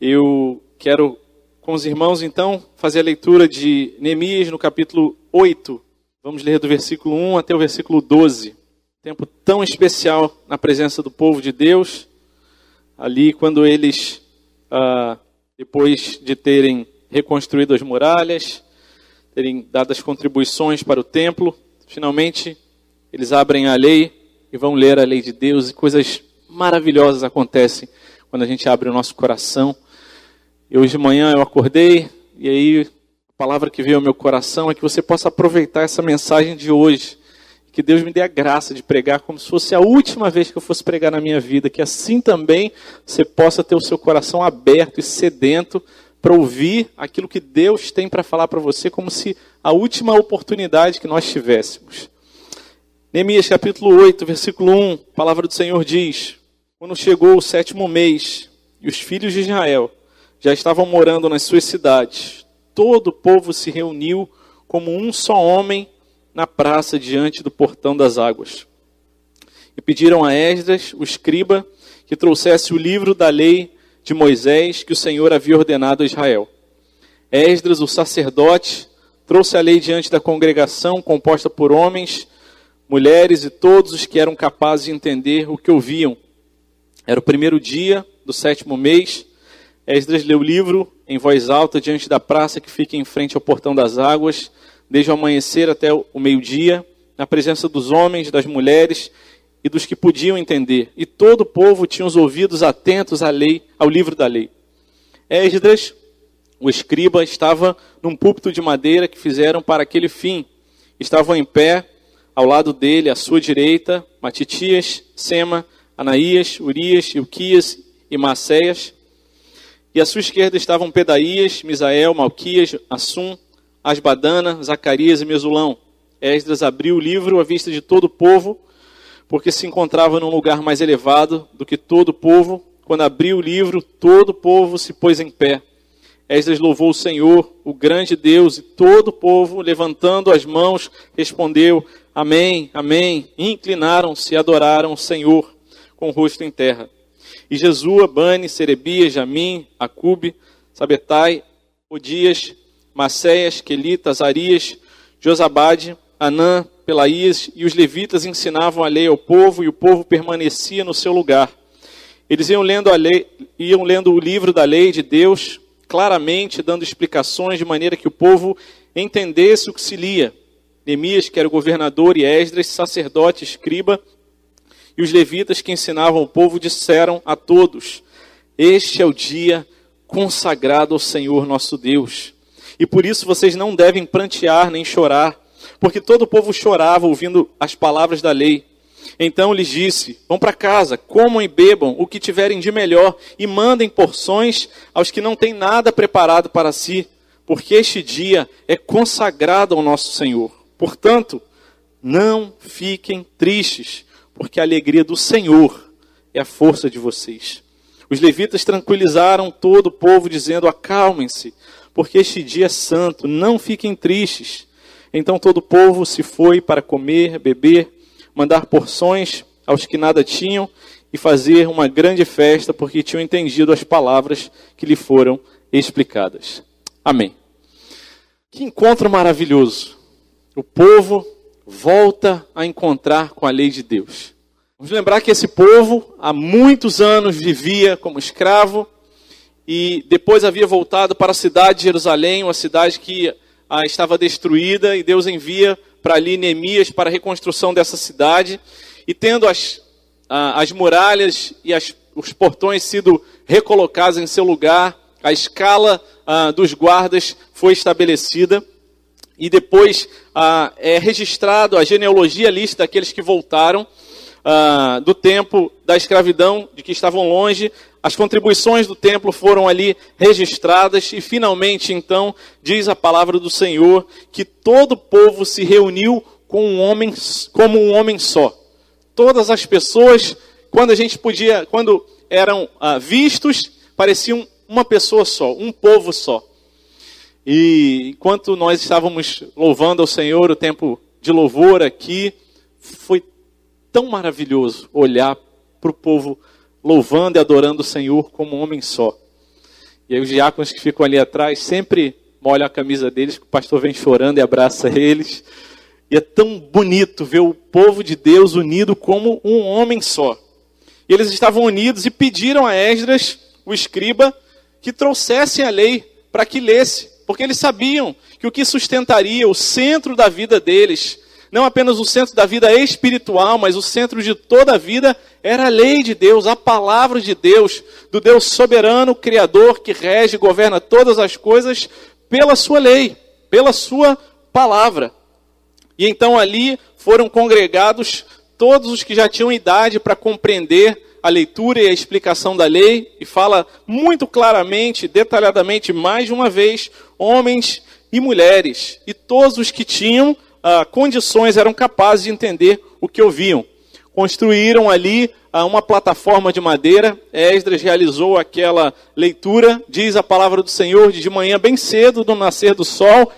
Eu quero, com os irmãos, então, fazer a leitura de Neemias no capítulo 8. Vamos ler do versículo 1 até o versículo 12. Tempo tão especial na presença do povo de Deus, ali quando eles, ah, depois de terem reconstruído as muralhas, terem dado as contribuições para o templo, finalmente eles abrem a lei e vão ler a lei de Deus e coisas maravilhosas acontecem quando a gente abre o nosso coração e hoje de manhã eu acordei e aí a palavra que veio ao meu coração é que você possa aproveitar essa mensagem de hoje. Que Deus me dê a graça de pregar como se fosse a última vez que eu fosse pregar na minha vida. Que assim também você possa ter o seu coração aberto e sedento para ouvir aquilo que Deus tem para falar para você, como se a última oportunidade que nós tivéssemos. Neemias capítulo 8, versículo 1, a palavra do Senhor diz: Quando chegou o sétimo mês, e os filhos de Israel já estavam morando nas suas cidades. Todo o povo se reuniu como um só homem na praça diante do portão das águas. E pediram a Esdras, o escriba, que trouxesse o livro da lei de Moisés que o Senhor havia ordenado a Israel. Esdras, o sacerdote, trouxe a lei diante da congregação, composta por homens, mulheres e todos os que eram capazes de entender o que ouviam. Era o primeiro dia do sétimo mês Esdras leu o livro em voz alta diante da praça que fica em frente ao portão das águas, desde o amanhecer até o meio-dia, na presença dos homens, das mulheres e dos que podiam entender. E todo o povo tinha os ouvidos atentos à lei, ao livro da lei. Esdras, o escriba, estava num púlpito de madeira que fizeram para aquele fim. Estavam em pé, ao lado dele, à sua direita, Matitias, Sema, Anaías, Urias, Ilquias e Maceias e à sua esquerda estavam Pedaías, Misael, Malquias, Assum, Asbadana, Zacarias e Mesulão. Esdras abriu o livro à vista de todo o povo, porque se encontrava num lugar mais elevado do que todo o povo. Quando abriu o livro, todo o povo se pôs em pé. Esdras louvou o Senhor, o grande Deus, e todo o povo, levantando as mãos, respondeu: Amém, Amém. Inclinaram-se e adoraram o Senhor com o rosto em terra. E Jesua, Bani, Serebias, Jamim, Acube, Sabetai, Odias, Maceias, Quelita, Azarias, Josabade, Anã, Pelaías e os levitas ensinavam a lei ao povo e o povo permanecia no seu lugar. Eles iam lendo, a lei, iam lendo o livro da lei de Deus claramente, dando explicações de maneira que o povo entendesse o que se lia. Neemias, que era o governador, e Esdras, sacerdote, escriba, e os levitas que ensinavam o povo disseram a todos: Este é o dia consagrado ao Senhor nosso Deus. E por isso vocês não devem prantear nem chorar, porque todo o povo chorava ouvindo as palavras da lei. Então lhes disse: Vão para casa, comam e bebam o que tiverem de melhor, e mandem porções aos que não têm nada preparado para si, porque este dia é consagrado ao nosso Senhor. Portanto, não fiquem tristes, porque a alegria do Senhor é a força de vocês. Os levitas tranquilizaram todo o povo, dizendo: Acalmem-se, porque este dia é santo, não fiquem tristes. Então todo o povo se foi para comer, beber, mandar porções aos que nada tinham e fazer uma grande festa, porque tinham entendido as palavras que lhe foram explicadas. Amém. Que encontro maravilhoso! O povo volta a encontrar com a lei de Deus. Vamos lembrar que esse povo há muitos anos vivia como escravo e depois havia voltado para a cidade de Jerusalém, uma cidade que ah, estava destruída, e Deus envia para ali Neemias para a reconstrução dessa cidade. E tendo as, ah, as muralhas e as, os portões sido recolocados em seu lugar, a escala ah, dos guardas foi estabelecida e depois ah, é registrado a genealogia lista daqueles que voltaram ah, do tempo da escravidão, de que estavam longe. As contribuições do templo foram ali registradas e finalmente então diz a palavra do Senhor que todo o povo se reuniu com um homem, como um homem só. Todas as pessoas, quando a gente podia, quando eram ah, vistos, pareciam uma pessoa só, um povo só. E enquanto nós estávamos louvando ao Senhor, o tempo de louvor aqui foi tão maravilhoso olhar para o povo louvando e adorando o Senhor como um homem só. E aí os diáconos que ficam ali atrás sempre molham a camisa deles, que o pastor vem chorando e abraça eles. E é tão bonito ver o povo de Deus unido como um homem só. E eles estavam unidos e pediram a Esdras, o escriba, que trouxessem a lei para que lesse, porque eles sabiam que o que sustentaria o centro da vida deles, não apenas o centro da vida espiritual, mas o centro de toda a vida, era a lei de Deus, a palavra de Deus, do Deus soberano, criador, que rege e governa todas as coisas pela sua lei, pela sua palavra. E então ali foram congregados todos os que já tinham idade para compreender a leitura e a explicação da lei, e fala muito claramente, detalhadamente, mais de uma vez, homens e mulheres, e todos os que tinham ah, condições eram capazes de entender o que ouviam. Construíram ali ah, uma plataforma de madeira, Esdras realizou aquela leitura, diz a palavra do Senhor, de manhã bem cedo, do nascer do sol,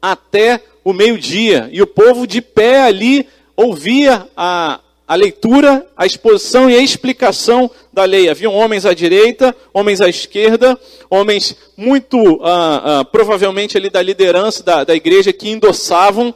até o meio-dia, e o povo de pé ali ouvia a, a leitura, a exposição e a explicação da lei. Haviam homens à direita, homens à esquerda, homens muito ah, ah, provavelmente ali da liderança da, da igreja que endossavam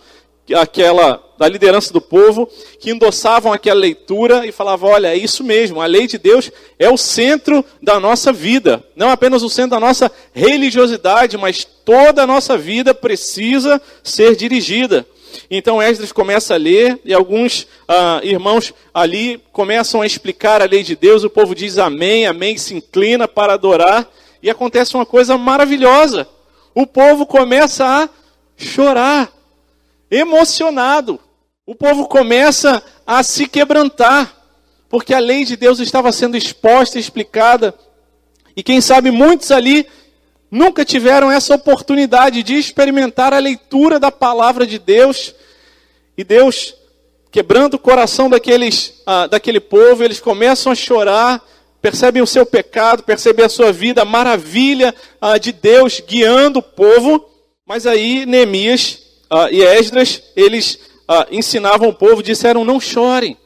aquela da liderança do povo, que endossavam aquela leitura e falavam: olha, é isso mesmo, a lei de Deus é o centro da nossa vida, não apenas o centro da nossa religiosidade, mas toda a nossa vida precisa ser dirigida. Então Esdras começa a ler e alguns ah, irmãos ali começam a explicar a lei de Deus. O povo diz amém, amém, se inclina para adorar e acontece uma coisa maravilhosa. O povo começa a chorar emocionado. O povo começa a se quebrantar, porque a lei de Deus estava sendo exposta, explicada, e quem sabe muitos ali nunca tiveram essa oportunidade de experimentar a leitura da palavra de Deus. E Deus, quebrando o coração daqueles, ah, daquele povo, eles começam a chorar, percebem o seu pecado, percebem a sua vida, a maravilha ah, de Deus guiando o povo. Mas aí Neemias ah, e Esdras, eles ensinavam o povo, disseram: não chorem.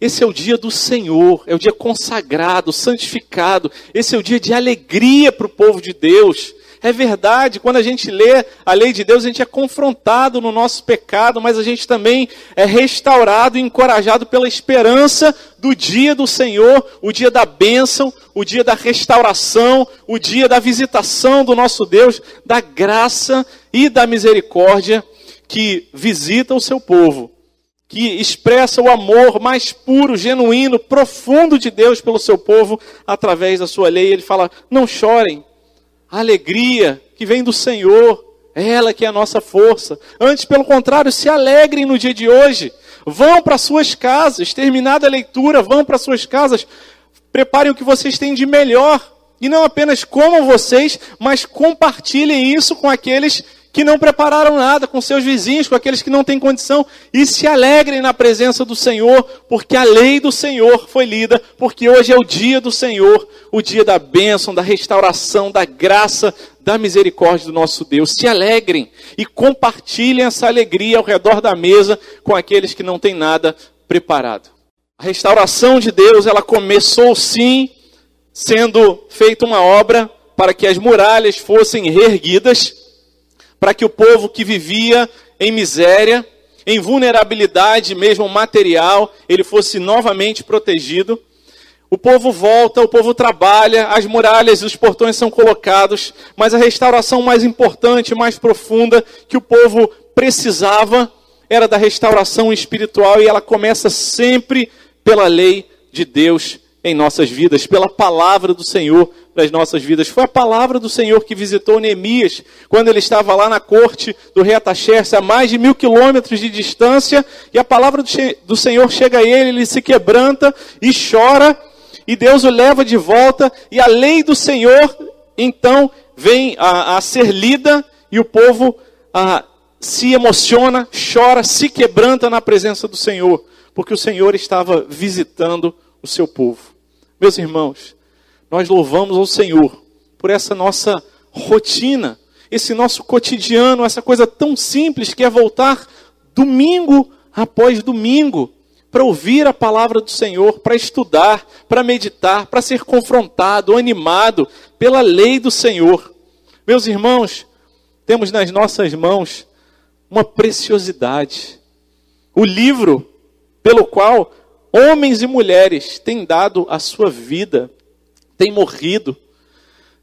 Esse é o dia do Senhor, é o dia consagrado, santificado. Esse é o dia de alegria para o povo de Deus. É verdade, quando a gente lê a lei de Deus, a gente é confrontado no nosso pecado, mas a gente também é restaurado e encorajado pela esperança do dia do Senhor, o dia da bênção, o dia da restauração, o dia da visitação do nosso Deus, da graça e da misericórdia que visita o seu povo, que expressa o amor mais puro, genuíno, profundo de Deus pelo seu povo através da sua lei. Ele fala: não chorem, a alegria que vem do Senhor, ela que é a nossa força. Antes, pelo contrário, se alegrem no dia de hoje. Vão para suas casas, terminada a leitura, vão para suas casas, preparem o que vocês têm de melhor. E não apenas comam vocês, mas compartilhem isso com aqueles que não prepararam nada com seus vizinhos, com aqueles que não têm condição, e se alegrem na presença do Senhor, porque a lei do Senhor foi lida, porque hoje é o dia do Senhor, o dia da bênção, da restauração, da graça, da misericórdia do nosso Deus. Se alegrem e compartilhem essa alegria ao redor da mesa com aqueles que não têm nada preparado. A restauração de Deus, ela começou sim sendo feita uma obra para que as muralhas fossem reerguidas para que o povo que vivia em miséria, em vulnerabilidade mesmo material, ele fosse novamente protegido. O povo volta, o povo trabalha, as muralhas e os portões são colocados, mas a restauração mais importante, mais profunda que o povo precisava era da restauração espiritual e ela começa sempre pela lei de Deus em nossas vidas, pela palavra do Senhor das nossas vidas. Foi a palavra do Senhor que visitou Neemias quando ele estava lá na corte do rei Ataxerxes, a mais de mil quilômetros de distância, e a palavra do Senhor chega a ele, ele se quebranta e chora, e Deus o leva de volta, e a lei do Senhor então vem a, a ser lida, e o povo a, se emociona, chora, se quebranta na presença do Senhor, porque o Senhor estava visitando o seu povo. Meus irmãos, nós louvamos ao Senhor por essa nossa rotina, esse nosso cotidiano, essa coisa tão simples que é voltar domingo após domingo para ouvir a palavra do Senhor, para estudar, para meditar, para ser confrontado, animado pela lei do Senhor. Meus irmãos, temos nas nossas mãos uma preciosidade. O livro pelo qual homens e mulheres têm dado a sua vida, têm morrido,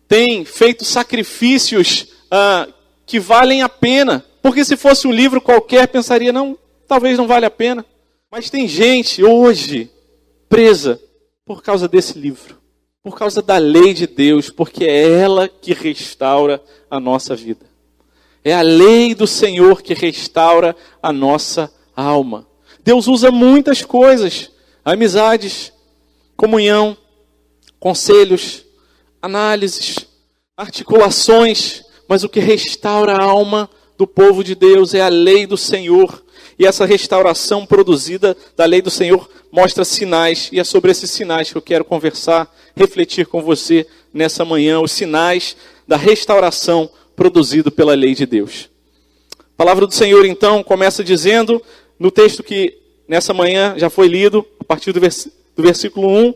têm feito sacrifícios ah, que valem a pena. Porque se fosse um livro qualquer, pensaria, não, talvez não vale a pena. Mas tem gente hoje presa por causa desse livro, por causa da lei de Deus, porque é ela que restaura a nossa vida. É a lei do Senhor que restaura a nossa alma. Deus usa muitas coisas: amizades, comunhão, conselhos, análises, articulações, mas o que restaura a alma do povo de Deus é a lei do Senhor. E essa restauração produzida da lei do Senhor mostra sinais, e é sobre esses sinais que eu quero conversar, refletir com você nessa manhã, os sinais da restauração produzido pela lei de Deus. A palavra do Senhor então começa dizendo, no texto que nessa manhã já foi lido, a partir do, vers do versículo 1,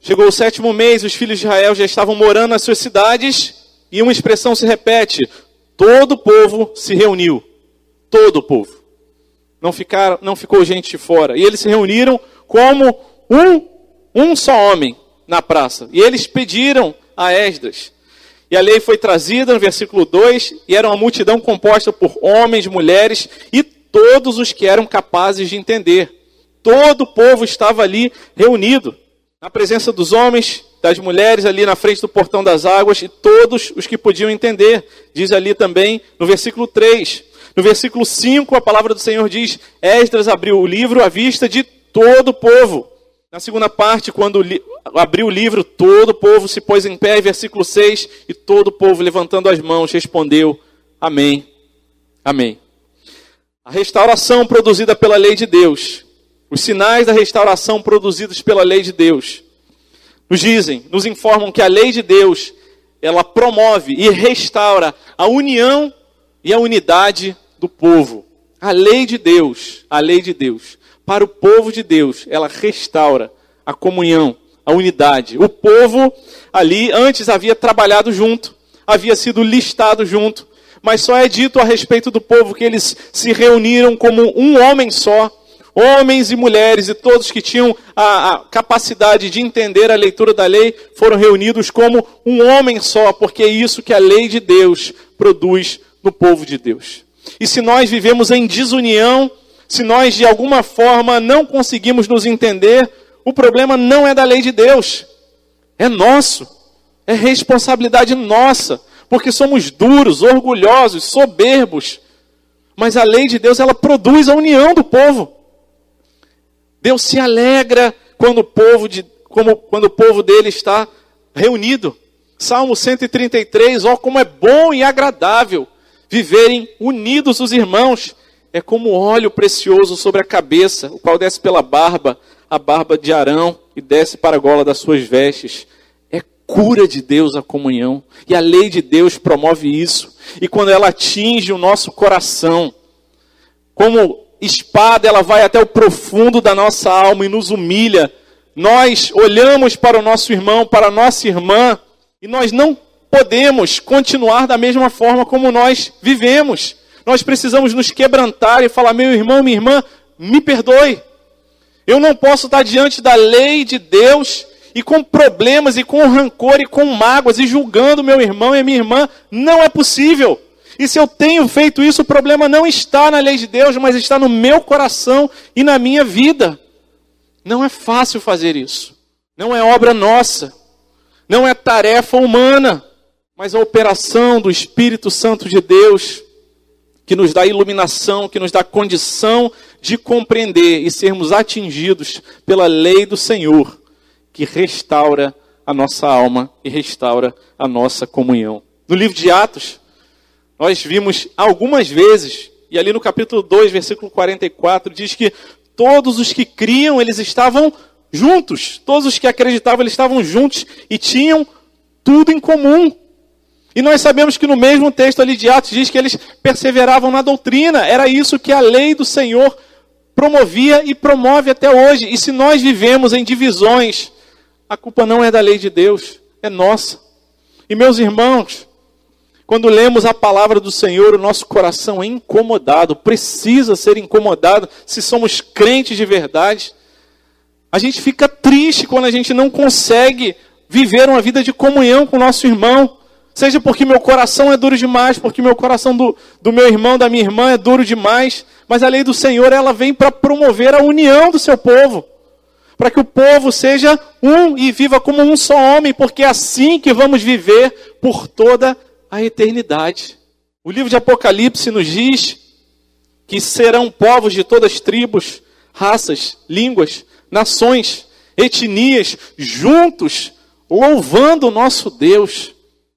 chegou o sétimo mês, os filhos de Israel já estavam morando nas suas cidades, e uma expressão se repete: todo o povo se reuniu. Todo o povo. Não, ficaram, não ficou gente de fora. E eles se reuniram como um, um só homem na praça. E eles pediram a Esdras. E a lei foi trazida no versículo 2, e era uma multidão composta por homens, mulheres e todos os que eram capazes de entender. Todo o povo estava ali reunido, na presença dos homens, das mulheres ali na frente do portão das águas e todos os que podiam entender. Diz ali também no versículo 3. No versículo 5, a palavra do Senhor diz: Esdras abriu o livro à vista de todo o povo. Na segunda parte, quando abriu o livro, todo o povo se pôs em pé, versículo 6, e todo o povo, levantando as mãos, respondeu: Amém. Amém. A restauração produzida pela lei de Deus, os sinais da restauração produzidos pela lei de Deus, nos dizem, nos informam que a lei de Deus, ela promove e restaura a união e a unidade do povo. A lei de Deus, a lei de Deus, para o povo de Deus, ela restaura a comunhão, a unidade. O povo ali antes havia trabalhado junto, havia sido listado junto, mas só é dito a respeito do povo que eles se reuniram como um homem só, homens e mulheres e todos que tinham a, a, capacidade de entender a leitura da lei foram reunidos como um homem só, porque é isso que a lei de Deus produz no povo de Deus. E se nós vivemos em desunião, se nós de alguma forma não conseguimos nos entender, o problema não é da lei de Deus, é nosso, é responsabilidade nossa, porque somos duros, orgulhosos, soberbos. Mas a lei de Deus, ela produz a união do povo. Deus se alegra quando o povo, de, como, quando o povo dele está reunido. Salmo 133, ó, como é bom e agradável viverem unidos os irmãos. É como óleo precioso sobre a cabeça, o qual desce pela barba, a barba de Arão, e desce para a gola das suas vestes. É cura de Deus a comunhão. E a lei de Deus promove isso. E quando ela atinge o nosso coração, como espada, ela vai até o profundo da nossa alma e nos humilha. Nós olhamos para o nosso irmão, para a nossa irmã, e nós não podemos continuar da mesma forma como nós vivemos. Nós precisamos nos quebrantar e falar: meu irmão, minha irmã, me perdoe. Eu não posso estar diante da lei de Deus e com problemas e com rancor e com mágoas e julgando meu irmão e minha irmã. Não é possível. E se eu tenho feito isso, o problema não está na lei de Deus, mas está no meu coração e na minha vida. Não é fácil fazer isso. Não é obra nossa. Não é tarefa humana. Mas a operação do Espírito Santo de Deus, que nos dá iluminação, que nos dá condição de compreender e sermos atingidos pela lei do Senhor, que restaura a nossa alma e restaura a nossa comunhão. No livro de Atos, nós vimos algumas vezes, e ali no capítulo 2, versículo 44, diz que todos os que criam, eles estavam juntos. Todos os que acreditavam, eles estavam juntos e tinham tudo em comum. E nós sabemos que no mesmo texto ali de Atos diz que eles perseveravam na doutrina. Era isso que a lei do Senhor promovia e promove até hoje. E se nós vivemos em divisões, a culpa não é da lei de Deus, é nossa. E meus irmãos, quando lemos a palavra do Senhor, o nosso coração é incomodado, precisa ser incomodado se somos crentes de verdade. A gente fica triste quando a gente não consegue viver uma vida de comunhão com o nosso irmão. Seja porque meu coração é duro demais, porque meu coração do, do meu irmão, da minha irmã é duro demais. Mas a lei do Senhor, ela vem para promover a união do seu povo. Para que o povo seja um e viva como um só homem, porque é assim que vamos viver por toda a eternidade. O livro de Apocalipse nos diz que serão povos de todas as tribos, raças, línguas, nações, etnias, juntos, louvando o nosso Deus.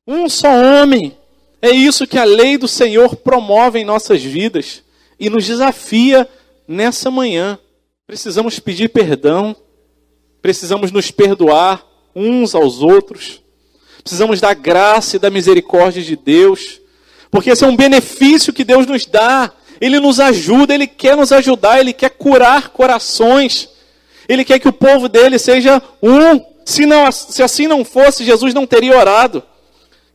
Um só homem. É isso que a lei do Senhor promove em nossas vidas e nos desafia nessa manhã. Precisamos pedir perdão, precisamos nos perdoar uns aos outros, precisamos da graça e da misericórdia de Deus, porque esse é um benefício que Deus nos dá. Ele nos ajuda, Ele quer nos ajudar, Ele quer curar corações. Ele quer que o povo dele seja um. Se, não, se assim não fosse, Jesus não teria orado.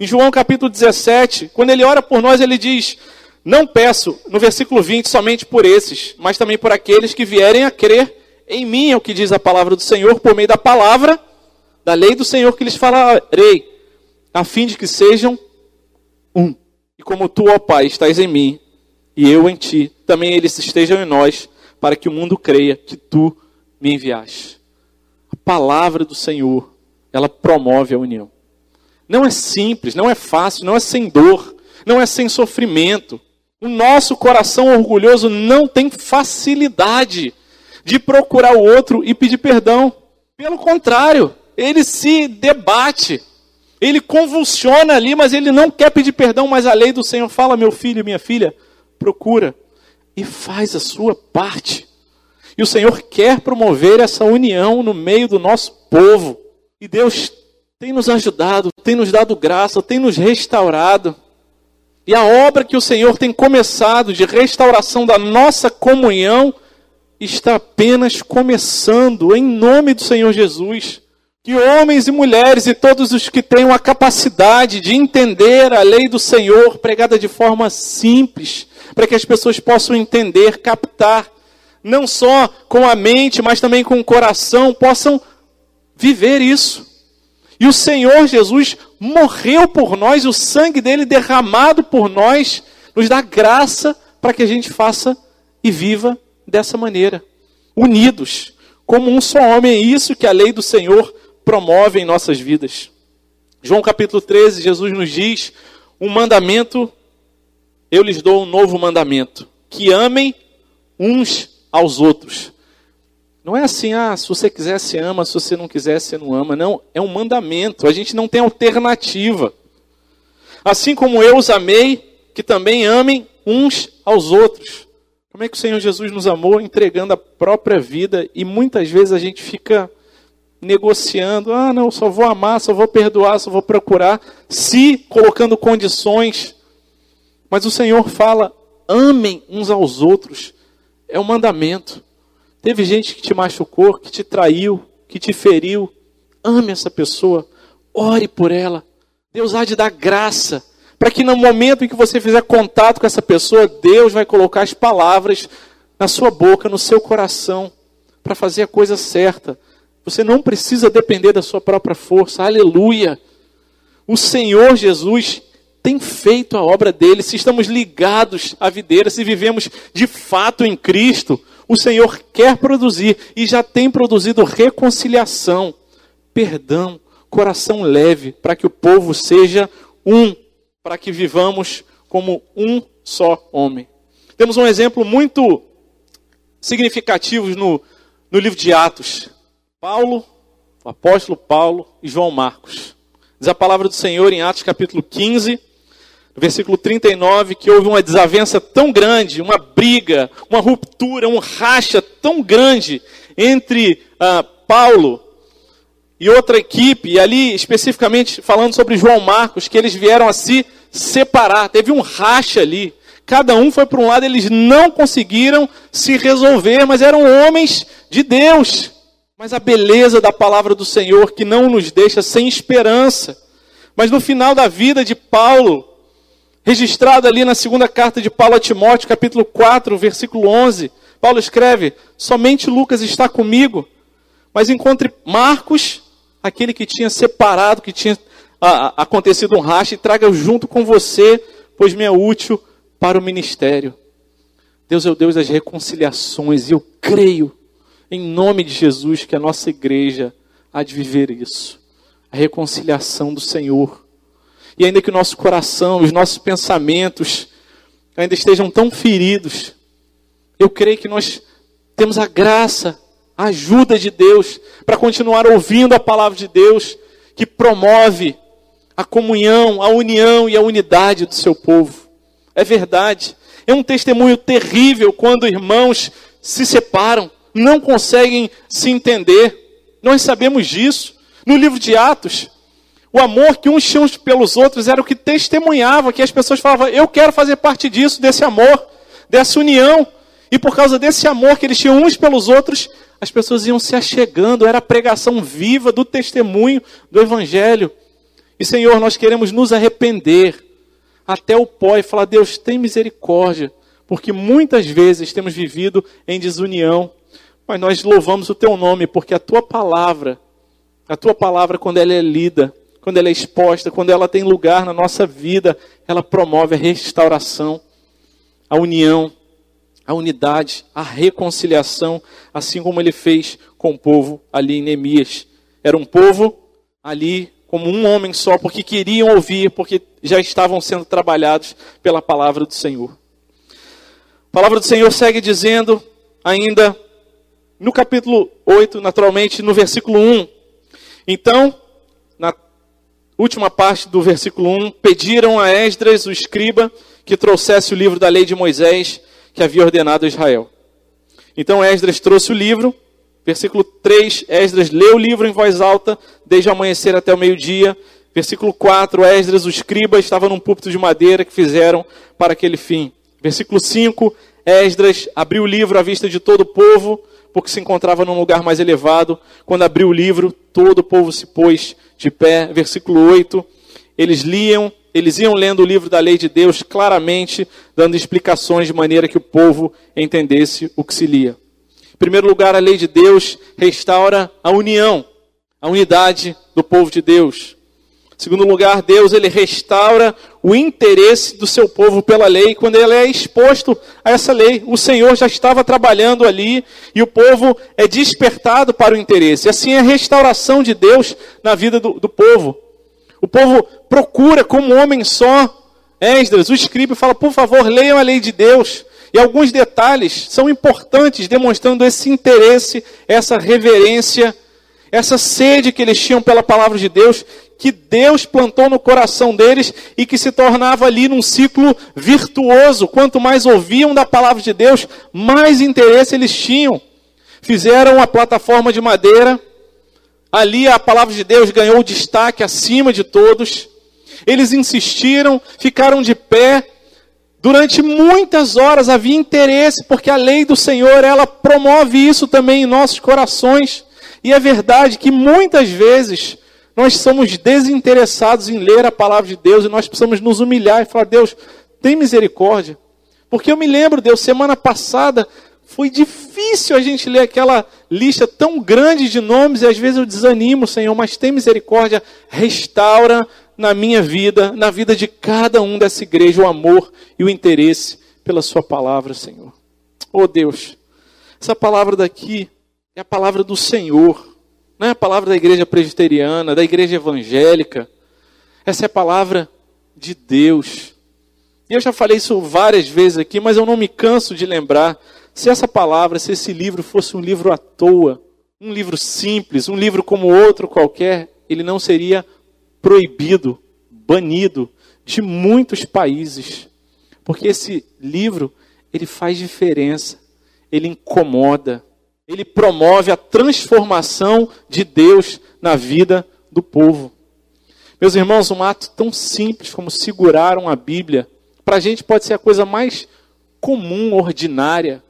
Em João capítulo 17, quando ele ora por nós, ele diz: Não peço, no versículo 20, somente por esses, mas também por aqueles que vierem a crer em mim, é o que diz a palavra do Senhor, por meio da palavra, da lei do Senhor que lhes falarei, a fim de que sejam um. E como tu, ó Pai, estás em mim, e eu em ti, também eles estejam em nós, para que o mundo creia que tu me enviaste. A palavra do Senhor, ela promove a união. Não é simples, não é fácil, não é sem dor, não é sem sofrimento. O nosso coração orgulhoso não tem facilidade de procurar o outro e pedir perdão. Pelo contrário, ele se debate, ele convulsiona ali, mas ele não quer pedir perdão, mas a lei do Senhor fala: meu filho, minha filha, procura e faz a sua parte. E o Senhor quer promover essa união no meio do nosso povo. E Deus tem nos ajudado, tem nos dado graça, tem nos restaurado. E a obra que o Senhor tem começado de restauração da nossa comunhão está apenas começando, em nome do Senhor Jesus. Que homens e mulheres e todos os que tenham a capacidade de entender a lei do Senhor pregada de forma simples, para que as pessoas possam entender, captar não só com a mente, mas também com o coração, possam viver isso. E o Senhor Jesus morreu por nós, o sangue dele derramado por nós, nos dá graça para que a gente faça e viva dessa maneira, unidos, como um só homem. É isso que a lei do Senhor promove em nossas vidas. João capítulo 13, Jesus nos diz: um mandamento, eu lhes dou um novo mandamento, que amem uns aos outros. Não é assim, ah, se você quiser, ama, se você não quiser, você não ama. Não, é um mandamento. A gente não tem alternativa. Assim como eu os amei, que também amem uns aos outros. Como é que o Senhor Jesus nos amou entregando a própria vida e muitas vezes a gente fica negociando, ah, não, só vou amar, só vou perdoar, só vou procurar, se colocando condições. Mas o Senhor fala: amem uns aos outros. É um mandamento. Teve gente que te machucou, que te traiu, que te feriu. Ame essa pessoa. Ore por ela. Deus há de dar graça para que no momento em que você fizer contato com essa pessoa, Deus vai colocar as palavras na sua boca, no seu coração, para fazer a coisa certa. Você não precisa depender da sua própria força. Aleluia. O Senhor Jesus tem feito a obra dele, se estamos ligados à videira, se vivemos de fato em Cristo, o Senhor quer produzir e já tem produzido reconciliação, perdão, coração leve, para que o povo seja um, para que vivamos como um só homem. Temos um exemplo muito significativo no, no livro de Atos. Paulo, o apóstolo Paulo e João Marcos. Diz a palavra do Senhor em Atos capítulo 15, versículo 39, que houve uma desavença tão grande, uma briga, uma ruptura, um racha tão grande entre uh, Paulo e outra equipe, e ali especificamente falando sobre João Marcos, que eles vieram a se separar, teve um racha ali. cada um foi para um lado, eles não conseguiram se resolver, mas eram homens de Deus. Mas a beleza da palavra do Senhor que não nos deixa sem esperança. Mas no final da vida de Paulo, registrado ali na segunda carta de Paulo a Timóteo, capítulo 4, versículo 11, Paulo escreve: Somente Lucas está comigo, mas encontre Marcos, aquele que tinha separado, que tinha a, a, acontecido um racha, e traga junto com você, pois me é útil para o ministério. Deus é o Deus das reconciliações, e eu creio, em nome de Jesus, que a nossa igreja há de viver isso a reconciliação do Senhor. E ainda que o nosso coração, os nossos pensamentos ainda estejam tão feridos, eu creio que nós temos a graça, a ajuda de Deus para continuar ouvindo a palavra de Deus que promove a comunhão, a união e a unidade do seu povo. É verdade. É um testemunho terrível quando irmãos se separam, não conseguem se entender. Nós sabemos disso. No livro de Atos, o amor que uns tinham pelos outros era o que testemunhava, que as pessoas falavam: Eu quero fazer parte disso, desse amor, dessa união. E por causa desse amor que eles tinham uns pelos outros, as pessoas iam se achegando, era a pregação viva do testemunho do Evangelho. E Senhor, nós queremos nos arrepender até o pó e falar: Deus, tem misericórdia, porque muitas vezes temos vivido em desunião, mas nós louvamos o Teu nome, porque a Tua palavra, a Tua palavra, quando ela é lida, quando ela é exposta, quando ela tem lugar na nossa vida, ela promove a restauração, a união, a unidade, a reconciliação, assim como ele fez com o povo ali em Neemias. Era um povo ali como um homem só, porque queriam ouvir, porque já estavam sendo trabalhados pela palavra do Senhor. A palavra do Senhor segue dizendo, ainda no capítulo 8, naturalmente, no versículo 1. Então, na última parte do versículo 1, pediram a Esdras, o escriba, que trouxesse o livro da lei de Moisés que havia ordenado a Israel. Então Esdras trouxe o livro, versículo 3, Esdras leu o livro em voz alta, desde o amanhecer até o meio-dia. Versículo 4, Esdras, o escriba, estava num púlpito de madeira que fizeram para aquele fim. Versículo 5, Esdras abriu o livro à vista de todo o povo, porque se encontrava num lugar mais elevado. Quando abriu o livro, todo o povo se pôs de pé. Versículo 8, eles liam eles iam lendo o livro da lei de Deus claramente, dando explicações de maneira que o povo entendesse o que se lia. Em primeiro lugar, a lei de Deus restaura a união, a unidade do povo de Deus. Em segundo lugar, Deus ele restaura o interesse do seu povo pela lei quando ele é exposto a essa lei. O Senhor já estava trabalhando ali e o povo é despertado para o interesse. Assim é a restauração de Deus na vida do, do povo. O povo procura como homem só. Esdras, o escriba, fala: por favor, leiam a lei de Deus. E alguns detalhes são importantes, demonstrando esse interesse, essa reverência, essa sede que eles tinham pela palavra de Deus, que Deus plantou no coração deles e que se tornava ali num ciclo virtuoso. Quanto mais ouviam da palavra de Deus, mais interesse eles tinham. Fizeram uma plataforma de madeira Ali a palavra de Deus ganhou destaque acima de todos. Eles insistiram, ficaram de pé. Durante muitas horas havia interesse, porque a lei do Senhor, ela promove isso também em nossos corações. E é verdade que muitas vezes nós somos desinteressados em ler a palavra de Deus e nós precisamos nos humilhar e falar: Deus, tem misericórdia. Porque eu me lembro, Deus, semana passada foi difícil a gente ler aquela lista tão grande de nomes e às vezes eu desanimo, Senhor, mas tem misericórdia, restaura na minha vida, na vida de cada um dessa igreja, o amor e o interesse pela Sua palavra, Senhor. Oh Deus, essa palavra daqui é a palavra do Senhor, não é a palavra da igreja presbiteriana, da igreja evangélica. Essa é a palavra de Deus. E eu já falei isso várias vezes aqui, mas eu não me canso de lembrar se essa palavra, se esse livro fosse um livro à toa, um livro simples, um livro como outro qualquer, ele não seria proibido, banido de muitos países. Porque esse livro, ele faz diferença, ele incomoda, ele promove a transformação de Deus na vida do povo. Meus irmãos, um ato tão simples como segurar uma Bíblia para a gente pode ser a coisa mais comum, ordinária,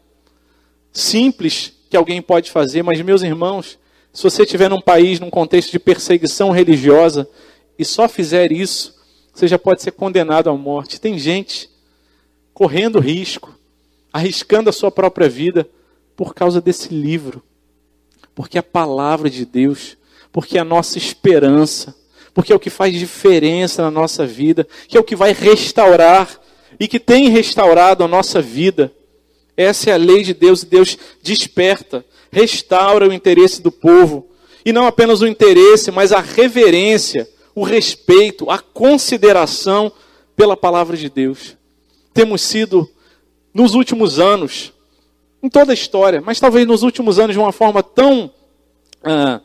simples que alguém pode fazer, mas meus irmãos, se você estiver num país, num contexto de perseguição religiosa, e só fizer isso, você já pode ser condenado à morte. Tem gente correndo risco, arriscando a sua própria vida por causa desse livro. Porque a palavra de Deus, porque a nossa esperança, porque é o que faz diferença na nossa vida, que é o que vai restaurar e que tem restaurado a nossa vida. Essa é a lei de Deus e Deus desperta, restaura o interesse do povo. E não apenas o interesse, mas a reverência, o respeito, a consideração pela palavra de Deus. Temos sido, nos últimos anos, em toda a história, mas talvez nos últimos anos de uma forma tão ah,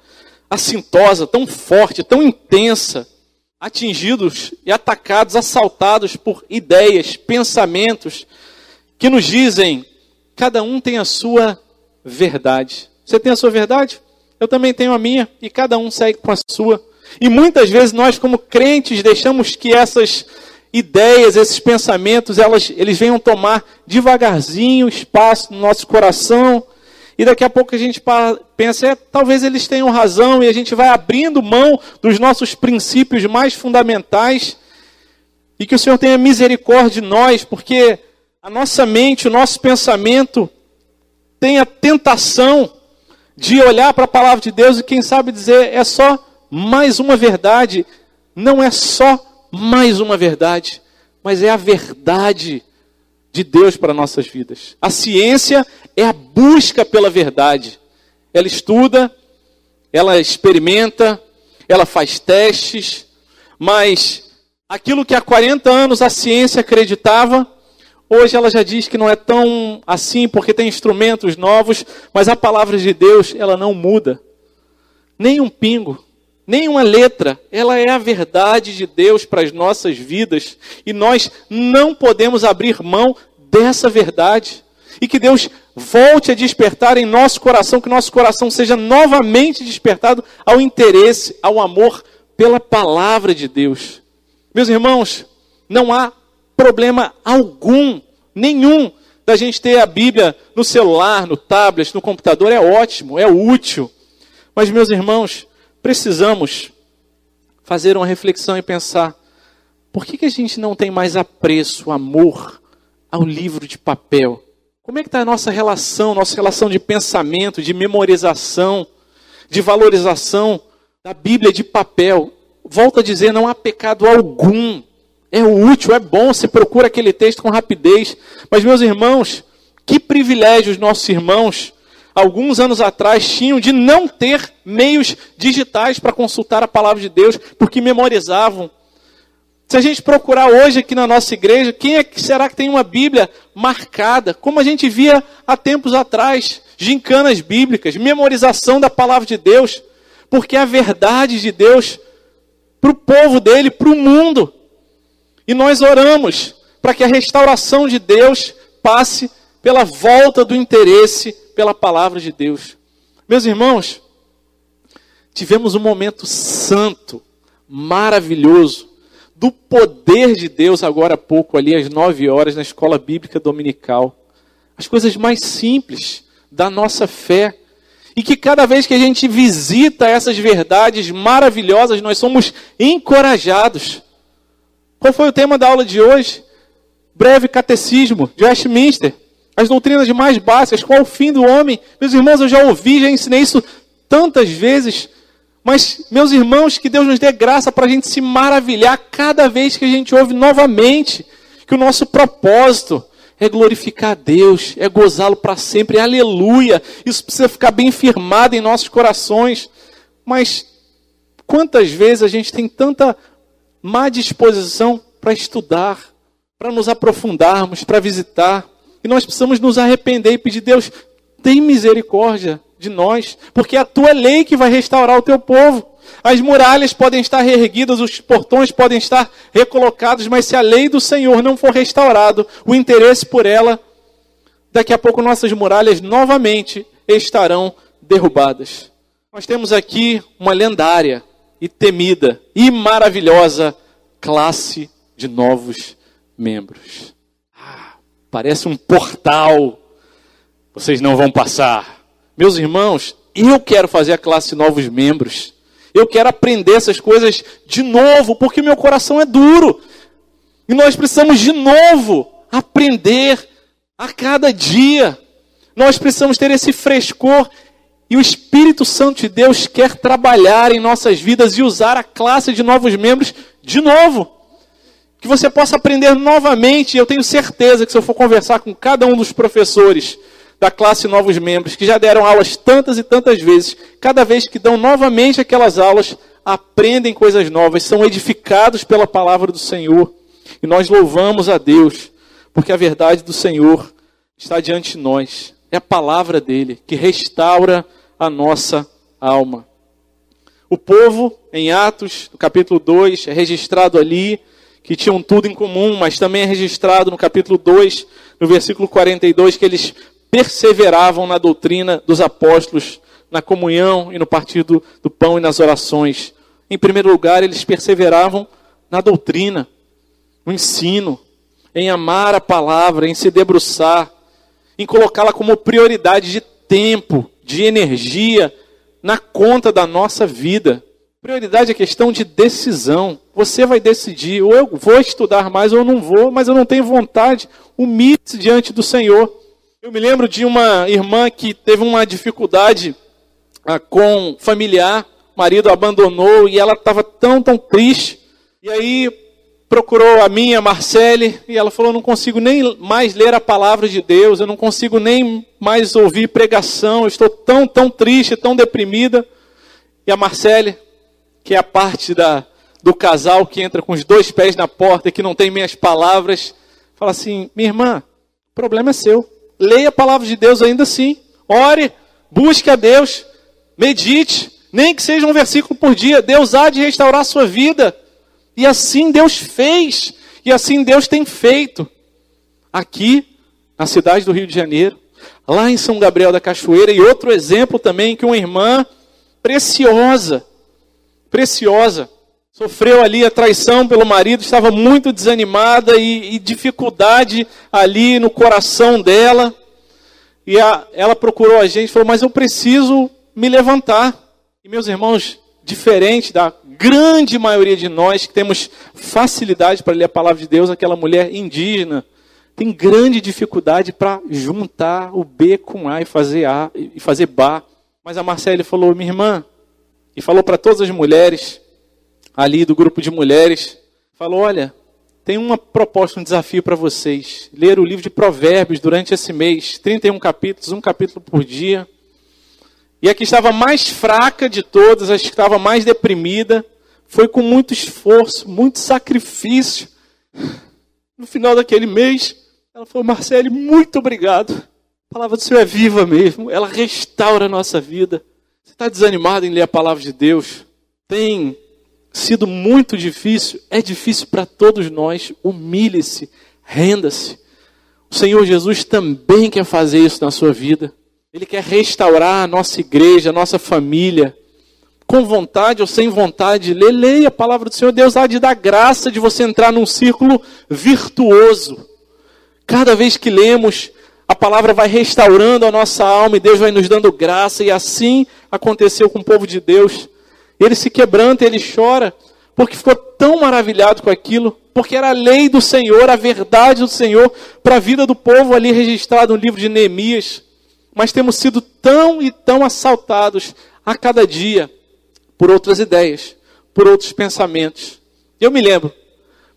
assintosa, tão forte, tão intensa, atingidos e atacados, assaltados por ideias, pensamentos que nos dizem: cada um tem a sua verdade. Você tem a sua verdade? Eu também tenho a minha, e cada um segue com a sua. E muitas vezes nós, como crentes, deixamos que essas ideias, esses pensamentos, elas, eles venham tomar devagarzinho espaço no nosso coração, e daqui a pouco a gente pensa, é, talvez eles tenham razão, e a gente vai abrindo mão dos nossos princípios mais fundamentais, e que o Senhor tenha misericórdia de nós, porque a nossa mente, o nosso pensamento tem a tentação de olhar para a palavra de Deus e quem sabe dizer é só mais uma verdade. Não é só mais uma verdade, mas é a verdade de Deus para nossas vidas. A ciência é a busca pela verdade. Ela estuda, ela experimenta, ela faz testes, mas aquilo que há 40 anos a ciência acreditava, Hoje ela já diz que não é tão assim porque tem instrumentos novos, mas a palavra de Deus, ela não muda. Nem um pingo, nem uma letra. Ela é a verdade de Deus para as nossas vidas e nós não podemos abrir mão dessa verdade. E que Deus volte a despertar em nosso coração, que nosso coração seja novamente despertado ao interesse, ao amor pela palavra de Deus. Meus irmãos, não há problema algum, nenhum, da gente ter a Bíblia no celular, no tablet, no computador. É ótimo, é útil. Mas, meus irmãos, precisamos fazer uma reflexão e pensar: por que, que a gente não tem mais apreço, amor ao livro de papel? Como é que está a nossa relação, nossa relação de pensamento, de memorização, de valorização da Bíblia de papel? Volto a dizer, não há pecado algum é útil, é bom, você procura aquele texto com rapidez. Mas, meus irmãos, que privilégio os nossos irmãos, alguns anos atrás, tinham de não ter meios digitais para consultar a palavra de Deus, porque memorizavam. Se a gente procurar hoje aqui na nossa igreja, quem é que será que tem uma Bíblia marcada, como a gente via há tempos atrás, gincanas bíblicas, memorização da palavra de Deus, porque a verdade de Deus para o povo dele, para o mundo. E nós oramos para que a restauração de Deus passe pela volta do interesse pela palavra de Deus. Meus irmãos, tivemos um momento santo, maravilhoso, do poder de Deus agora há pouco, ali às nove horas, na escola bíblica dominical. As coisas mais simples da nossa fé. E que cada vez que a gente visita essas verdades maravilhosas, nós somos encorajados qual foi o tema da aula de hoje? Breve catecismo de Westminster. As doutrinas mais básicas. Qual o fim do homem? Meus irmãos, eu já ouvi, já ensinei isso tantas vezes. Mas, meus irmãos, que Deus nos dê graça para a gente se maravilhar cada vez que a gente ouve novamente que o nosso propósito é glorificar a Deus, é gozá-lo para sempre, aleluia. Isso precisa ficar bem firmado em nossos corações. Mas quantas vezes a gente tem tanta má disposição para estudar, para nos aprofundarmos, para visitar. E nós precisamos nos arrepender e pedir, Deus, tem misericórdia de nós, porque é a tua lei que vai restaurar o teu povo. As muralhas podem estar reerguidas, os portões podem estar recolocados, mas se a lei do Senhor não for restaurado, o interesse por ela, daqui a pouco nossas muralhas novamente estarão derrubadas. Nós temos aqui uma lendária e temida e maravilhosa classe de novos membros. Parece um portal. Vocês não vão passar. Meus irmãos, eu quero fazer a classe novos membros. Eu quero aprender essas coisas de novo, porque meu coração é duro. E nós precisamos de novo aprender a cada dia. Nós precisamos ter esse frescor e o Espírito Santo de Deus quer trabalhar em nossas vidas e usar a classe de novos membros de novo. Que você possa aprender novamente. Eu tenho certeza que se eu for conversar com cada um dos professores da classe novos membros, que já deram aulas tantas e tantas vezes, cada vez que dão novamente aquelas aulas, aprendem coisas novas, são edificados pela palavra do Senhor. E nós louvamos a Deus, porque a verdade do Senhor está diante de nós. É a palavra dele que restaura a nossa alma. O povo, em Atos, no capítulo 2, é registrado ali que tinham tudo em comum, mas também é registrado no capítulo 2, no versículo 42, que eles perseveravam na doutrina dos apóstolos, na comunhão e no partido do pão e nas orações. Em primeiro lugar, eles perseveravam na doutrina, no ensino, em amar a palavra, em se debruçar, em colocá-la como prioridade de tempo, de energia na conta da nossa vida. Prioridade é questão de decisão. Você vai decidir, ou eu vou estudar mais ou não vou, mas eu não tenho vontade. Humilhe-se diante do Senhor. Eu me lembro de uma irmã que teve uma dificuldade ah, com familiar, o marido abandonou e ela estava tão, tão triste. E aí procurou a minha, Marcele, e ela falou: não consigo nem mais ler a palavra de Deus, eu não consigo nem mais ouvir pregação, eu estou tão, tão triste, tão deprimida. E a Marcele, que é a parte da, do casal que entra com os dois pés na porta e que não tem minhas palavras, fala assim: minha irmã, o problema é seu. Leia a palavra de Deus ainda assim. Ore, busque a Deus, medite, nem que seja um versículo por dia. Deus há de restaurar a sua vida. E assim Deus fez, e assim Deus tem feito. Aqui, na cidade do Rio de Janeiro, lá em São Gabriel da Cachoeira, e outro exemplo também que uma irmã preciosa, preciosa, sofreu ali a traição pelo marido, estava muito desanimada e, e dificuldade ali no coração dela. E a, ela procurou a gente falou: Mas eu preciso me levantar. E meus irmãos, diferente da grande maioria de nós que temos facilidade para ler a palavra de Deus, aquela mulher indígena tem grande dificuldade para juntar o B com A e fazer A e fazer Bá. Mas a Marcele falou, minha irmã, e falou para todas as mulheres ali do grupo de mulheres, falou, olha, tem uma proposta, um desafio para vocês. Ler o livro de Provérbios durante esse mês, 31 capítulos, um capítulo por dia. E a que estava mais fraca de todas, a que estava mais deprimida, foi com muito esforço, muito sacrifício. No final daquele mês, ela falou: Marcele, muito obrigado. A palavra do Senhor é viva mesmo, ela restaura a nossa vida. Você está desanimado em ler a palavra de Deus? Tem sido muito difícil? É difícil para todos nós. Humilhe-se, renda-se. O Senhor Jesus também quer fazer isso na sua vida. Ele quer restaurar a nossa igreja, a nossa família, com vontade ou sem vontade. Lê, leia a palavra do Senhor. Deus há de dar graça de você entrar num círculo virtuoso. Cada vez que lemos, a palavra vai restaurando a nossa alma e Deus vai nos dando graça. E assim aconteceu com o povo de Deus. Ele se quebranta, ele chora, porque ficou tão maravilhado com aquilo, porque era a lei do Senhor, a verdade do Senhor para a vida do povo ali registrado no livro de Neemias mas temos sido tão e tão assaltados a cada dia por outras ideias, por outros pensamentos. Eu me lembro,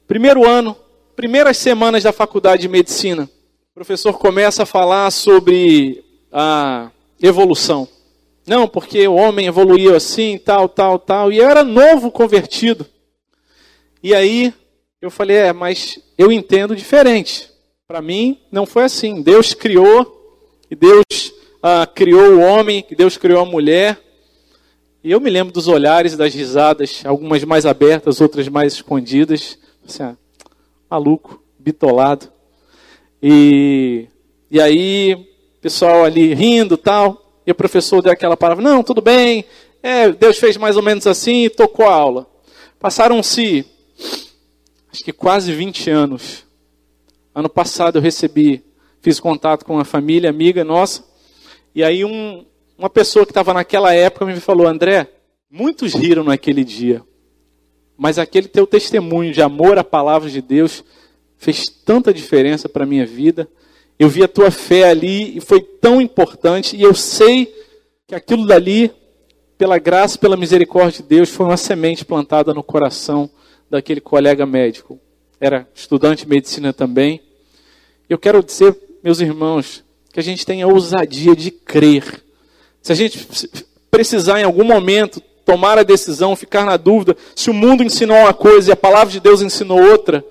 primeiro ano, primeiras semanas da faculdade de medicina, o professor começa a falar sobre a evolução. Não, porque o homem evoluiu assim, tal, tal, tal. E eu era novo convertido. E aí eu falei, é, mas eu entendo diferente. Para mim não foi assim. Deus criou que Deus ah, criou o homem, que Deus criou a mulher. E eu me lembro dos olhares e das risadas, algumas mais abertas, outras mais escondidas. Assim, ah, maluco, bitolado. E, e aí, pessoal ali rindo tal. E o professor deu aquela palavra: Não, tudo bem. É, Deus fez mais ou menos assim e tocou a aula. Passaram-se, acho que quase 20 anos. Ano passado eu recebi, fiz contato com uma família amiga nossa, e aí um, uma pessoa que estava naquela época me falou: André, muitos riram naquele dia, mas aquele teu testemunho de amor à palavra de Deus fez tanta diferença para a minha vida. Eu vi a tua fé ali e foi tão importante, e eu sei que aquilo dali, pela graça, pela misericórdia de Deus, foi uma semente plantada no coração daquele colega médico. Era estudante de medicina também. Eu quero dizer, meus irmãos, que a gente tenha ousadia de crer. Se a gente precisar em algum momento tomar a decisão, ficar na dúvida, se o mundo ensinou uma coisa e a palavra de Deus ensinou outra,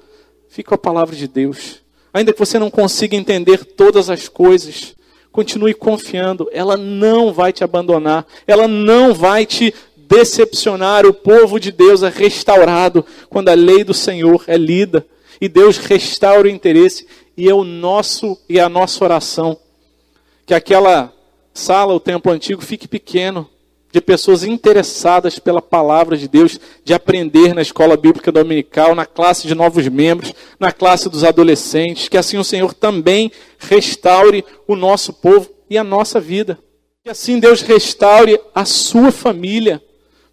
com a palavra de Deus. Ainda que você não consiga entender todas as coisas, continue confiando, ela não vai te abandonar, ela não vai te decepcionar. O povo de Deus é restaurado quando a lei do Senhor é lida e Deus restaura o interesse e é o nosso e a nossa oração. Que aquela sala, o templo antigo fique pequeno de pessoas interessadas pela palavra de Deus, de aprender na escola bíblica dominical, na classe de novos membros, na classe dos adolescentes, que assim o Senhor também restaure o nosso povo e a nossa vida. Que assim Deus restaure a sua família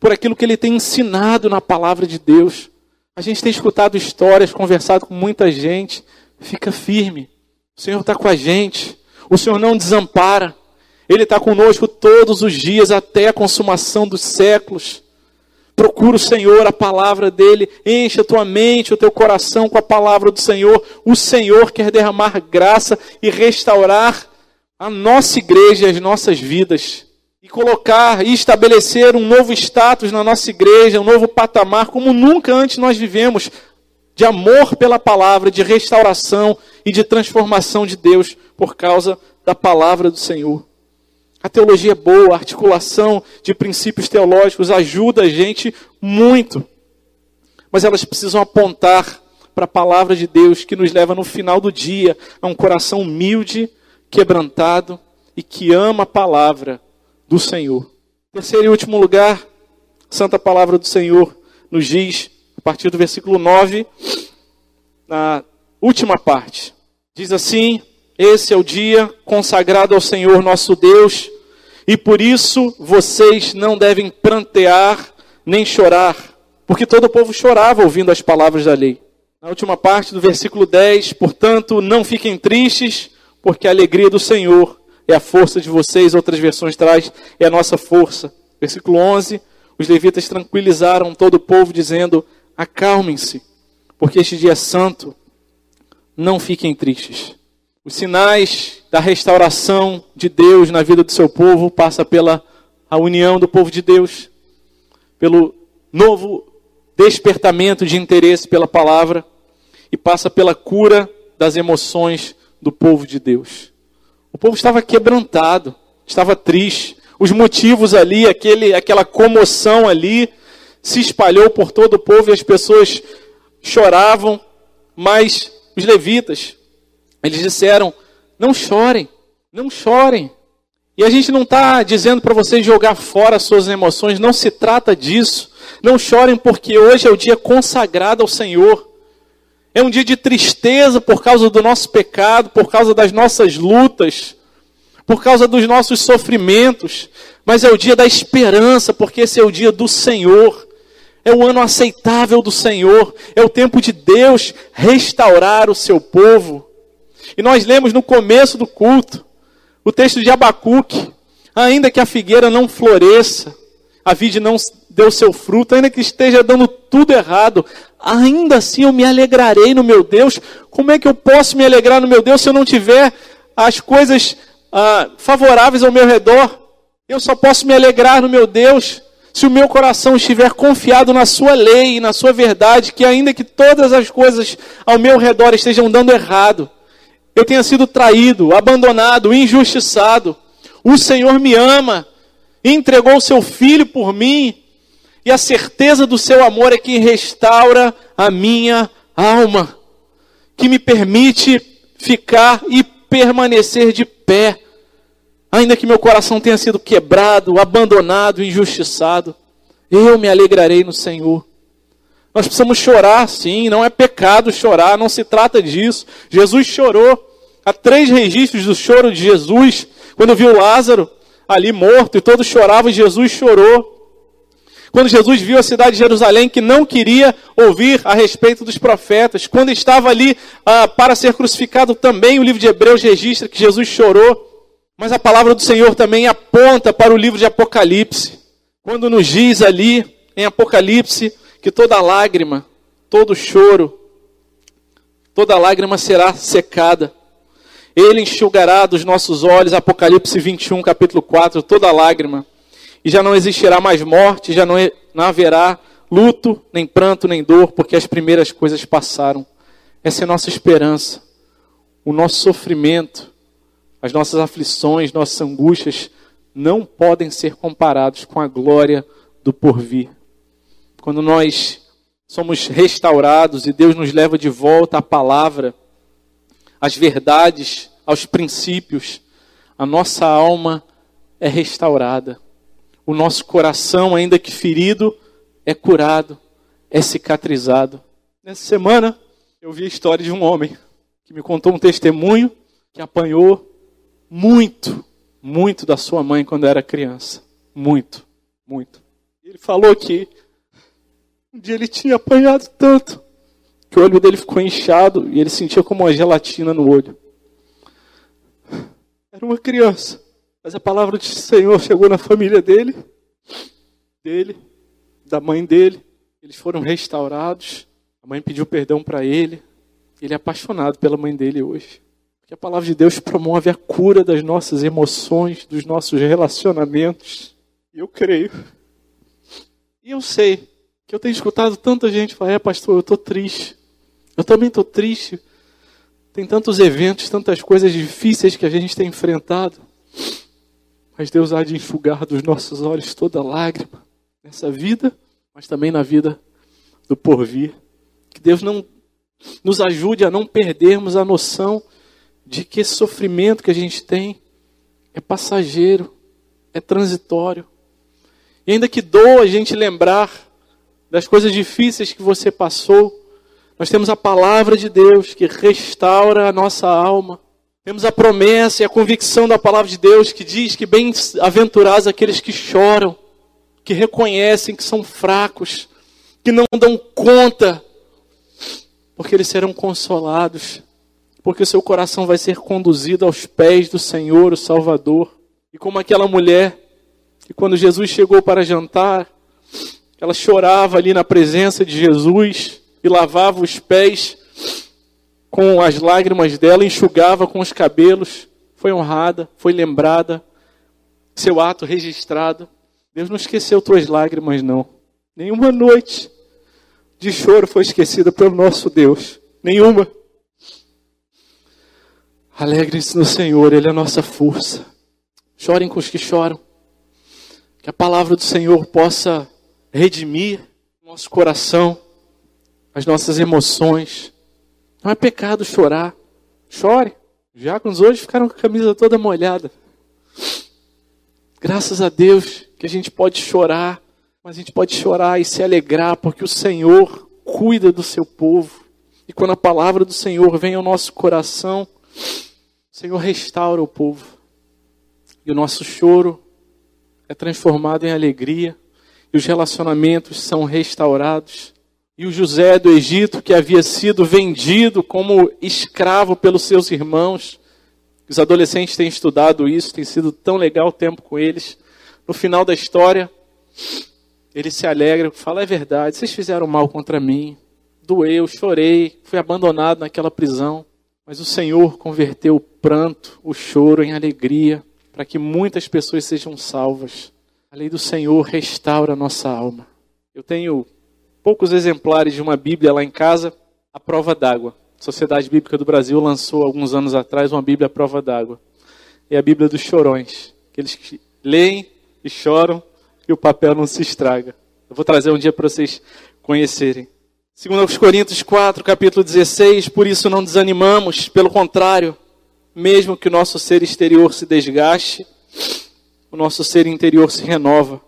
por aquilo que ele tem ensinado na palavra de Deus. A gente tem escutado histórias, conversado com muita gente. Fica firme. O Senhor está com a gente. O Senhor não desampara. Ele está conosco todos os dias até a consumação dos séculos. Procura o Senhor, a palavra dele, enche a tua mente, o teu coração com a palavra do Senhor. O Senhor quer derramar graça e restaurar a nossa igreja e as nossas vidas. E colocar e estabelecer um novo status na nossa igreja, um novo patamar, como nunca antes nós vivemos, de amor pela palavra, de restauração e de transformação de Deus por causa da palavra do Senhor. A teologia é boa, a articulação de princípios teológicos ajuda a gente muito. Mas elas precisam apontar para a palavra de Deus que nos leva no final do dia a um coração humilde, quebrantado e que ama a palavra do Senhor. Terceiro e último lugar, santa palavra do Senhor nos diz, a partir do versículo 9, na última parte. Diz assim: Esse é o dia consagrado ao Senhor nosso Deus e por isso vocês não devem prantear nem chorar, porque todo o povo chorava ouvindo as palavras da lei. Na última parte do versículo 10, portanto, não fiquem tristes, porque a alegria do Senhor é a força de vocês. Outras versões traz é a nossa força. Versículo 11, os levitas tranquilizaram todo o povo dizendo: acalmem-se, porque este dia é santo. Não fiquem tristes. Os sinais da restauração de Deus na vida do seu povo passa pela a união do povo de Deus, pelo novo despertamento de interesse pela palavra e passa pela cura das emoções do povo de Deus. O povo estava quebrantado, estava triste. Os motivos ali, aquele, aquela comoção ali, se espalhou por todo o povo e as pessoas choravam, mas os levitas, eles disseram: não chorem, não chorem. E a gente não está dizendo para vocês jogar fora suas emoções, não se trata disso. Não chorem porque hoje é o dia consagrado ao Senhor. É um dia de tristeza por causa do nosso pecado, por causa das nossas lutas, por causa dos nossos sofrimentos. Mas é o dia da esperança, porque esse é o dia do Senhor. É o ano aceitável do Senhor. É o tempo de Deus restaurar o seu povo. E nós lemos no começo do culto o texto de Abacuque: ainda que a figueira não floresça, a vide não deu seu fruto, ainda que esteja dando tudo errado, ainda assim eu me alegrarei no meu Deus. Como é que eu posso me alegrar no meu Deus se eu não tiver as coisas ah, favoráveis ao meu redor? Eu só posso me alegrar no meu Deus se o meu coração estiver confiado na sua lei e na sua verdade, que ainda que todas as coisas ao meu redor estejam dando errado, eu tenha sido traído, abandonado, injustiçado. O Senhor me ama, entregou o seu filho por mim, e a certeza do seu amor é que restaura a minha alma, que me permite ficar e permanecer de pé, ainda que meu coração tenha sido quebrado, abandonado, injustiçado. Eu me alegrarei no Senhor. Nós precisamos chorar, sim, não é pecado chorar, não se trata disso. Jesus chorou. Há três registros do choro de Jesus. Quando viu Lázaro ali morto e todos choravam, Jesus chorou. Quando Jesus viu a cidade de Jerusalém que não queria ouvir a respeito dos profetas. Quando estava ali ah, para ser crucificado, também o livro de Hebreus registra que Jesus chorou. Mas a palavra do Senhor também aponta para o livro de Apocalipse. Quando nos diz ali em Apocalipse que toda lágrima, todo choro, toda lágrima será secada. Ele enxugará dos nossos olhos, Apocalipse 21, capítulo 4, toda lágrima. E já não existirá mais morte, já não, haverá luto, nem pranto, nem dor, porque as primeiras coisas passaram. Essa é a nossa esperança. O nosso sofrimento, as nossas aflições, nossas angústias não podem ser comparados com a glória do porvir. Quando nós somos restaurados e Deus nos leva de volta à palavra, às verdades, aos princípios, a nossa alma é restaurada. O nosso coração, ainda que ferido, é curado, é cicatrizado. Nessa semana, eu vi a história de um homem que me contou um testemunho que apanhou muito, muito da sua mãe quando era criança. Muito, muito. Ele falou que um dia ele tinha apanhado tanto que o olho dele ficou inchado e ele sentia como uma gelatina no olho. Era uma criança, mas a palavra do Senhor chegou na família dele, dele, da mãe dele. Eles foram restaurados. A mãe pediu perdão para ele. Ele é apaixonado pela mãe dele hoje. Porque a palavra de Deus promove a cura das nossas emoções, dos nossos relacionamentos. E eu creio. E eu sei que eu tenho escutado tanta gente falar, é pastor, eu estou triste. Eu também estou triste. Tem tantos eventos, tantas coisas difíceis que a gente tem enfrentado. Mas Deus há de enxugar dos nossos olhos toda lágrima nessa vida, mas também na vida do porvir. Que Deus não nos ajude a não perdermos a noção de que esse sofrimento que a gente tem é passageiro, é transitório. E ainda que doa a gente lembrar das coisas difíceis que você passou, nós temos a palavra de Deus que restaura a nossa alma. Temos a promessa e a convicção da palavra de Deus que diz que bem-aventurados aqueles que choram, que reconhecem que são fracos, que não dão conta, porque eles serão consolados, porque seu coração vai ser conduzido aos pés do Senhor, o Salvador. E como aquela mulher que quando Jesus chegou para jantar, ela chorava ali na presença de Jesus e lavava os pés com as lágrimas dela, enxugava com os cabelos. Foi honrada, foi lembrada, seu ato registrado. Deus não esqueceu tuas lágrimas, não. Nenhuma noite de choro foi esquecida pelo nosso Deus. Nenhuma. Alegrem-se no Senhor, Ele é a nossa força. Chorem com os que choram. Que a palavra do Senhor possa redimir nosso coração, as nossas emoções. Não é pecado chorar. Chore. Diáconos hoje ficaram com a camisa toda molhada. Graças a Deus que a gente pode chorar, mas a gente pode chorar e se alegrar, porque o Senhor cuida do seu povo. E quando a palavra do Senhor vem ao nosso coração, o Senhor restaura o povo. E o nosso choro é transformado em alegria e os relacionamentos são restaurados. E o José do Egito, que havia sido vendido como escravo pelos seus irmãos, os adolescentes têm estudado isso, tem sido tão legal o tempo com eles. No final da história, ele se alegra, fala: é verdade, vocês fizeram mal contra mim, doeu, chorei, fui abandonado naquela prisão. Mas o Senhor converteu o pranto, o choro em alegria, para que muitas pessoas sejam salvas. A lei do Senhor restaura a nossa alma. Eu tenho poucos exemplares de uma Bíblia lá em casa, a prova d'água. A Sociedade Bíblica do Brasil lançou alguns anos atrás uma Bíblia à prova d'água. É a Bíblia dos chorões. Aqueles que leem e choram e o papel não se estraga. Eu vou trazer um dia para vocês conhecerem. Segundo aos Coríntios 4, capítulo 16, por isso não desanimamos, pelo contrário, mesmo que o nosso ser exterior se desgaste, o nosso ser interior se renova,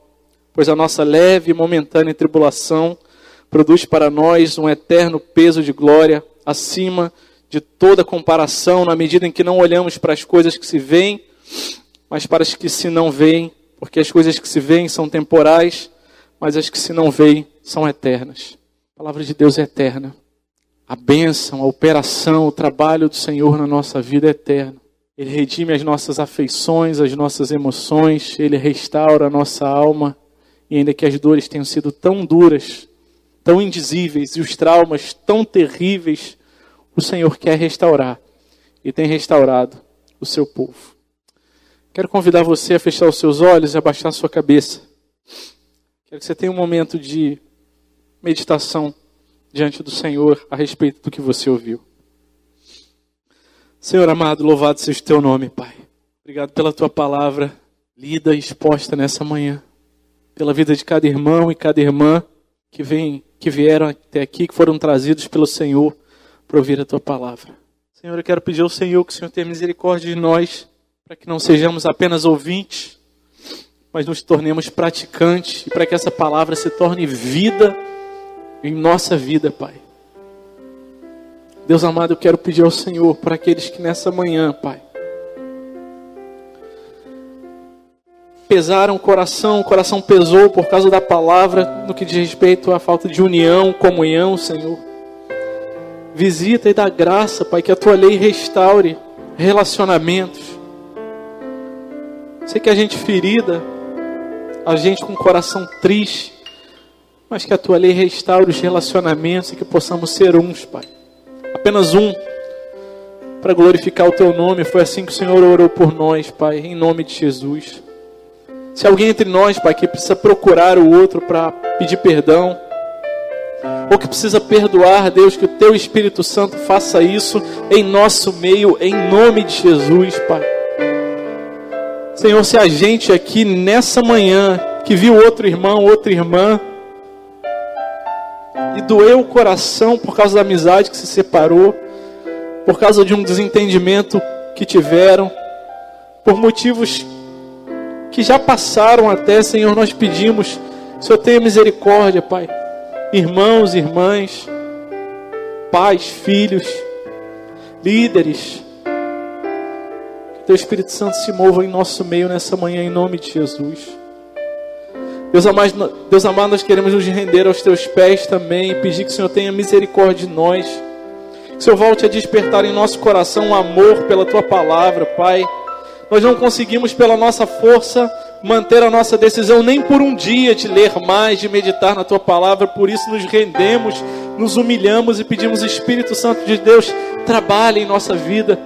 pois a nossa leve e momentânea tribulação produz para nós um eterno peso de glória acima de toda comparação, na medida em que não olhamos para as coisas que se veem, mas para as que se não veem, porque as coisas que se veem são temporais, mas as que se não veem são eternas. A palavra de Deus é eterna. A bênção, a operação, o trabalho do Senhor na nossa vida é eterno. Ele redime as nossas afeições, as nossas emoções, ele restaura a nossa alma. E ainda que as dores tenham sido tão duras, tão indizíveis e os traumas tão terríveis, o Senhor quer restaurar e tem restaurado o seu povo. Quero convidar você a fechar os seus olhos e abaixar a sua cabeça. Quero que você tenha um momento de meditação diante do Senhor a respeito do que você ouviu. Senhor amado, louvado seja o teu nome, Pai. Obrigado pela tua palavra lida e exposta nessa manhã. Pela vida de cada irmão e cada irmã que vem, que vieram até aqui, que foram trazidos pelo Senhor para ouvir a tua palavra. Senhor, eu quero pedir ao Senhor que o Senhor tenha misericórdia de nós, para que não sejamos apenas ouvintes, mas nos tornemos praticantes e para que essa palavra se torne vida em nossa vida, Pai. Deus amado, eu quero pedir ao Senhor para aqueles que nessa manhã, Pai, pesaram o coração, o coração pesou por causa da palavra no que diz respeito à falta de união, comunhão, Senhor. Visita e dá graça, Pai, que a tua lei restaure relacionamentos. Sei que a gente ferida, a gente com o coração triste, mas que a tua lei restaure os relacionamentos e que possamos ser uns, Pai apenas um, para glorificar o teu nome. Foi assim que o Senhor orou por nós, Pai, em nome de Jesus. Se alguém entre nós, Pai, que precisa procurar o outro para pedir perdão, ou que precisa perdoar, Deus, que o teu Espírito Santo faça isso em nosso meio, em nome de Jesus, Pai. Senhor, se a gente aqui nessa manhã que viu outro irmão, outra irmã, e doeu o coração por causa da amizade que se separou, por causa de um desentendimento que tiveram, por motivos que já passaram até, Senhor, nós pedimos, Senhor, tenha misericórdia, Pai. Irmãos, irmãs, pais, filhos, líderes, que Teu Espírito Santo se mova em nosso meio nessa manhã, em nome de Jesus. Deus amado, Deus amado, nós queremos nos render aos teus pés também e pedir que o Senhor tenha misericórdia de nós. Que o Senhor volte a despertar em nosso coração um amor pela tua palavra, Pai. Nós não conseguimos, pela nossa força, manter a nossa decisão nem por um dia de ler mais, de meditar na tua palavra. Por isso nos rendemos, nos humilhamos e pedimos, Espírito Santo de Deus, trabalhe em nossa vida.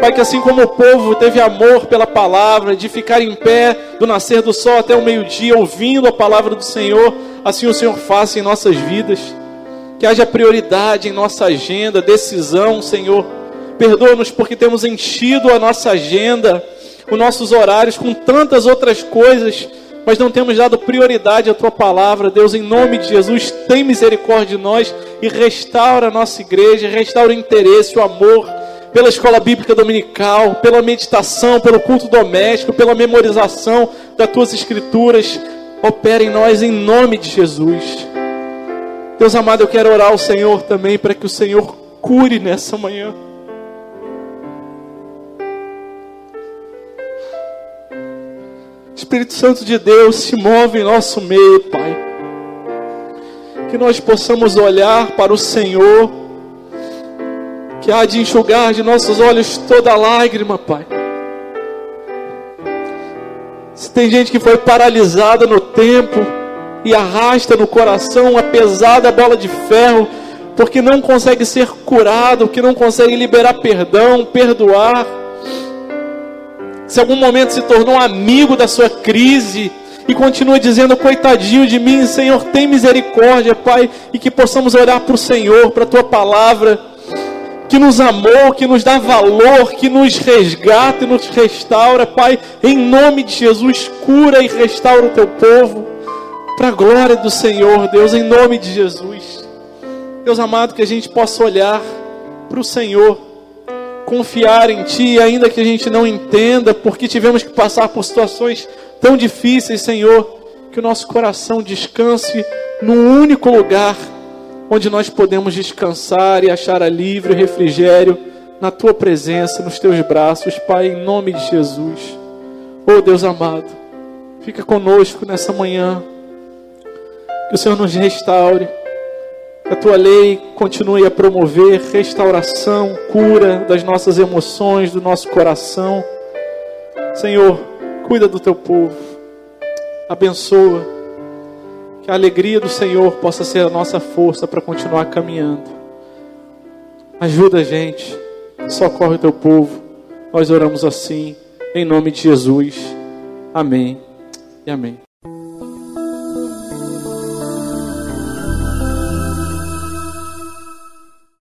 Pai, que assim como o povo teve amor pela palavra, de ficar em pé do nascer do sol até o meio-dia, ouvindo a palavra do Senhor, assim o Senhor faça em nossas vidas. Que haja prioridade em nossa agenda, decisão, Senhor. Perdoa-nos porque temos enchido a nossa agenda, os nossos horários com tantas outras coisas, mas não temos dado prioridade à tua palavra. Deus, em nome de Jesus, tem misericórdia de nós e restaura a nossa igreja, restaura o interesse, o amor pela escola bíblica dominical, pela meditação, pelo culto doméstico, pela memorização das tuas escrituras. Opera em nós em nome de Jesus. Deus amado, eu quero orar ao Senhor também para que o Senhor cure nessa manhã. Espírito Santo de Deus se move em nosso meio, Pai. Que nós possamos olhar para o Senhor que há de enxugar de nossos olhos toda lágrima, Pai. Se tem gente que foi paralisada no tempo e arrasta no coração uma pesada bola de ferro, porque não consegue ser curado, que não consegue liberar perdão, perdoar. Se algum momento se tornou amigo da sua crise e continua dizendo: Coitadinho de mim, Senhor, tem misericórdia, Pai, e que possamos olhar para o Senhor, para a tua palavra que nos amou, que nos dá valor, que nos resgata e nos restaura, Pai, em nome de Jesus, cura e restaura o teu povo, para a glória do Senhor, Deus, em nome de Jesus. Deus amado, que a gente possa olhar para o Senhor, confiar em Ti, ainda que a gente não entenda, porque tivemos que passar por situações tão difíceis, Senhor, que o nosso coração descanse num único lugar onde nós podemos descansar e achar alívio e refrigério na tua presença, nos teus braços, Pai, em nome de Jesus. Oh Deus amado, fica conosco nessa manhã. Que o Senhor nos restaure. Que a tua lei continue a promover restauração, cura das nossas emoções, do nosso coração. Senhor, cuida do teu povo. Abençoa. Que a alegria do Senhor possa ser a nossa força para continuar caminhando. Ajuda a gente. Socorre o teu povo. Nós oramos assim, em nome de Jesus. Amém e amém.